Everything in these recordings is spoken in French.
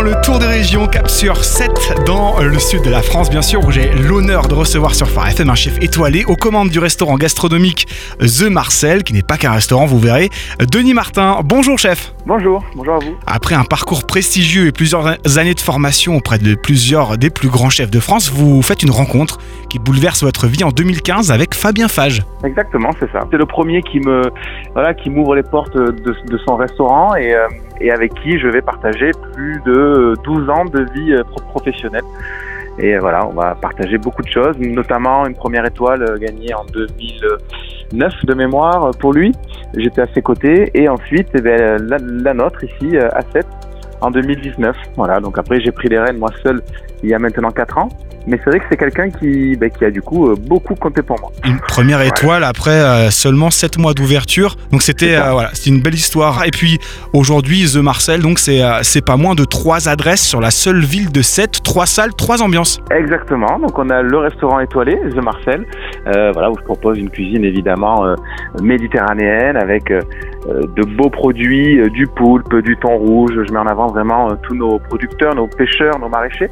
maintenant le tour des régions, cap sur 7 dans le sud de la France, bien sûr, où j'ai l'honneur de recevoir sur Phare FM un chef étoilé aux commandes du restaurant gastronomique The Marcel, qui n'est pas qu'un restaurant, vous verrez. Denis Martin, bonjour chef. Bonjour, bonjour à vous. Après un parcours prestigieux et plusieurs années de formation auprès de plusieurs des plus grands chefs de France, vous faites une rencontre qui bouleverse votre vie en 2015 avec Fabien Fage. Exactement, c'est ça. C'est le premier qui me voilà qui m'ouvre les portes de, de son restaurant et euh, et avec qui je vais partager plus de 12 ans de vie euh, professionnelle. Et voilà, on va partager beaucoup de choses, notamment une première étoile euh, gagnée en 2009 de mémoire pour lui. J'étais à ses côtés. Et ensuite, eh bien, la, la, nôtre ici, euh, à 7, en 2019. Voilà, donc après j'ai pris les rênes moi seul il y a maintenant 4 ans. Mais c'est vrai que c'est quelqu'un qui, bah, qui a du coup euh, beaucoup compté pour moi. Une première étoile après euh, seulement 7 mois d'ouverture. Donc c'était euh, voilà, c'était une belle histoire. Et puis aujourd'hui, The Marcel, donc c'est c'est pas moins de 3 adresses sur la seule ville de 7, 3 salles, 3 ambiances. Exactement. Donc on a le restaurant étoilé, The Marcel, voilà, où je propose une cuisine évidemment méditerranéenne avec de beaux produits, du poulpe, du thon rouge. Je mets en avant vraiment tous nos producteurs, nos pêcheurs, nos maraîchers.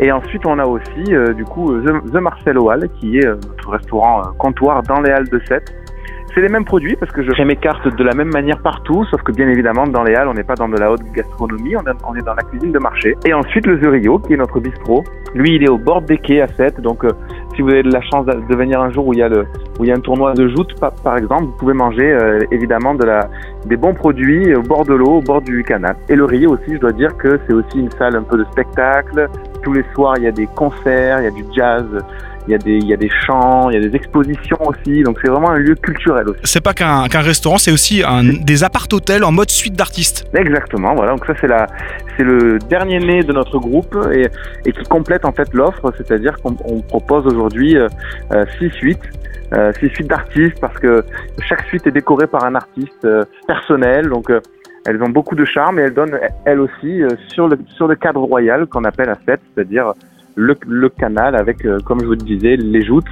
Et ensuite, on a aussi euh, du coup The, Marcel Hall, qui est euh, notre restaurant euh, comptoir dans les Halles de Sète. C'est les mêmes produits parce que je fais mes cartes de la même manière partout, sauf que bien évidemment dans les halles on n'est pas dans de la haute gastronomie, on, est dans la cuisine de marché. Et ensuite le The Rio qui est notre bistrot. Lui il est au bord des quais à Sète, donc si vous avez de la chance de venir un jour où il y a où il y a un tournoi de joute par, exemple, vous pouvez manger évidemment de la des bons produits au bord de l'eau, au bord du canal. Et le Rio aussi, je dois dire que c'est aussi une salle un peu de spectacle, tous les soirs, il y a des concerts, il y a du jazz, il y a des, il y a des chants, il y a des expositions aussi. Donc c'est vraiment un lieu culturel aussi. C'est pas qu'un restaurant, c'est aussi un, des appart-hôtels en mode suite d'artistes. Exactement, voilà. Donc ça c'est la, c'est le dernier né de notre groupe et, et qui complète en fait l'offre, c'est-à-dire qu'on propose aujourd'hui euh, euh, six suites. Euh, six suites d'artistes parce que chaque suite est décorée par un artiste euh, personnel. Donc elles ont beaucoup de charme et elles donnent elles aussi euh, sur le sur le cadre royal qu'on appelle à 7, c'est-à-dire le, le, canal avec, euh, comme je vous le disais, les joutes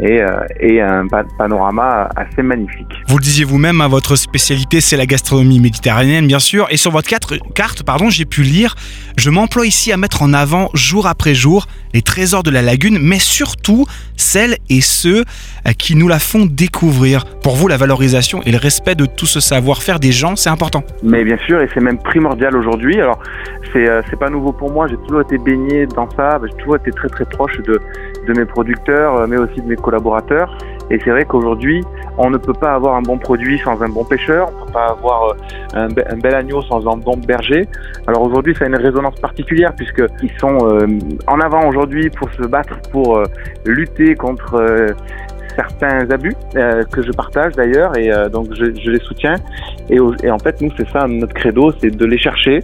et, euh, et, un panorama assez magnifique. Vous le disiez vous-même, hein, votre spécialité c'est la gastronomie méditerranéenne bien sûr, et sur votre carte, carte pardon, j'ai pu lire, je m'emploie ici à mettre en avant jour après jour les trésors de la lagune, mais surtout celles et ceux euh, qui nous la font découvrir. Pour vous, la valorisation et le respect de tout ce savoir-faire des gens, c'est important. Mais bien sûr, et c'est même primordial aujourd'hui. Alors, c'est euh, pas nouveau pour moi. J'ai toujours été baigné dans ça. J'ai toujours été très très proche de de mes producteurs, euh, mais aussi de mes collaborateurs. Et c'est vrai qu'aujourd'hui, on ne peut pas avoir un bon produit sans un bon pêcheur, on ne peut pas avoir un, un, bel agneau sans un bon berger. Alors aujourd'hui, ça a une résonance particulière puisqu'ils sont en avant aujourd'hui pour se battre, pour lutter contre certains abus euh, que je partage d'ailleurs et euh, donc je, je, les soutiens. Et, et en fait nous c'est ça notre credo c'est de les chercher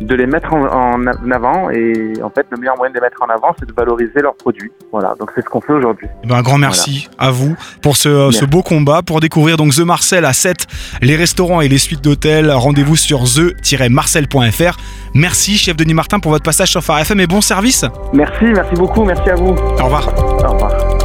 de les mettre en, en, avant et en fait le meilleur moyen de les mettre en avant c'est de valoriser leurs produits. Voilà donc c'est ce qu'on fait aujourd'hui. Eh ben, un grand merci à vous pour ce, ce, beau combat. Pour découvrir donc The Marcel à 7 les restaurants et les suites d'hôtels rendez-vous sur the-marcel.fr merci chef Denis Martin pour votre passage sur Phare FM et bon service. Merci merci beaucoup merci à vous. Au revoir. Au revoir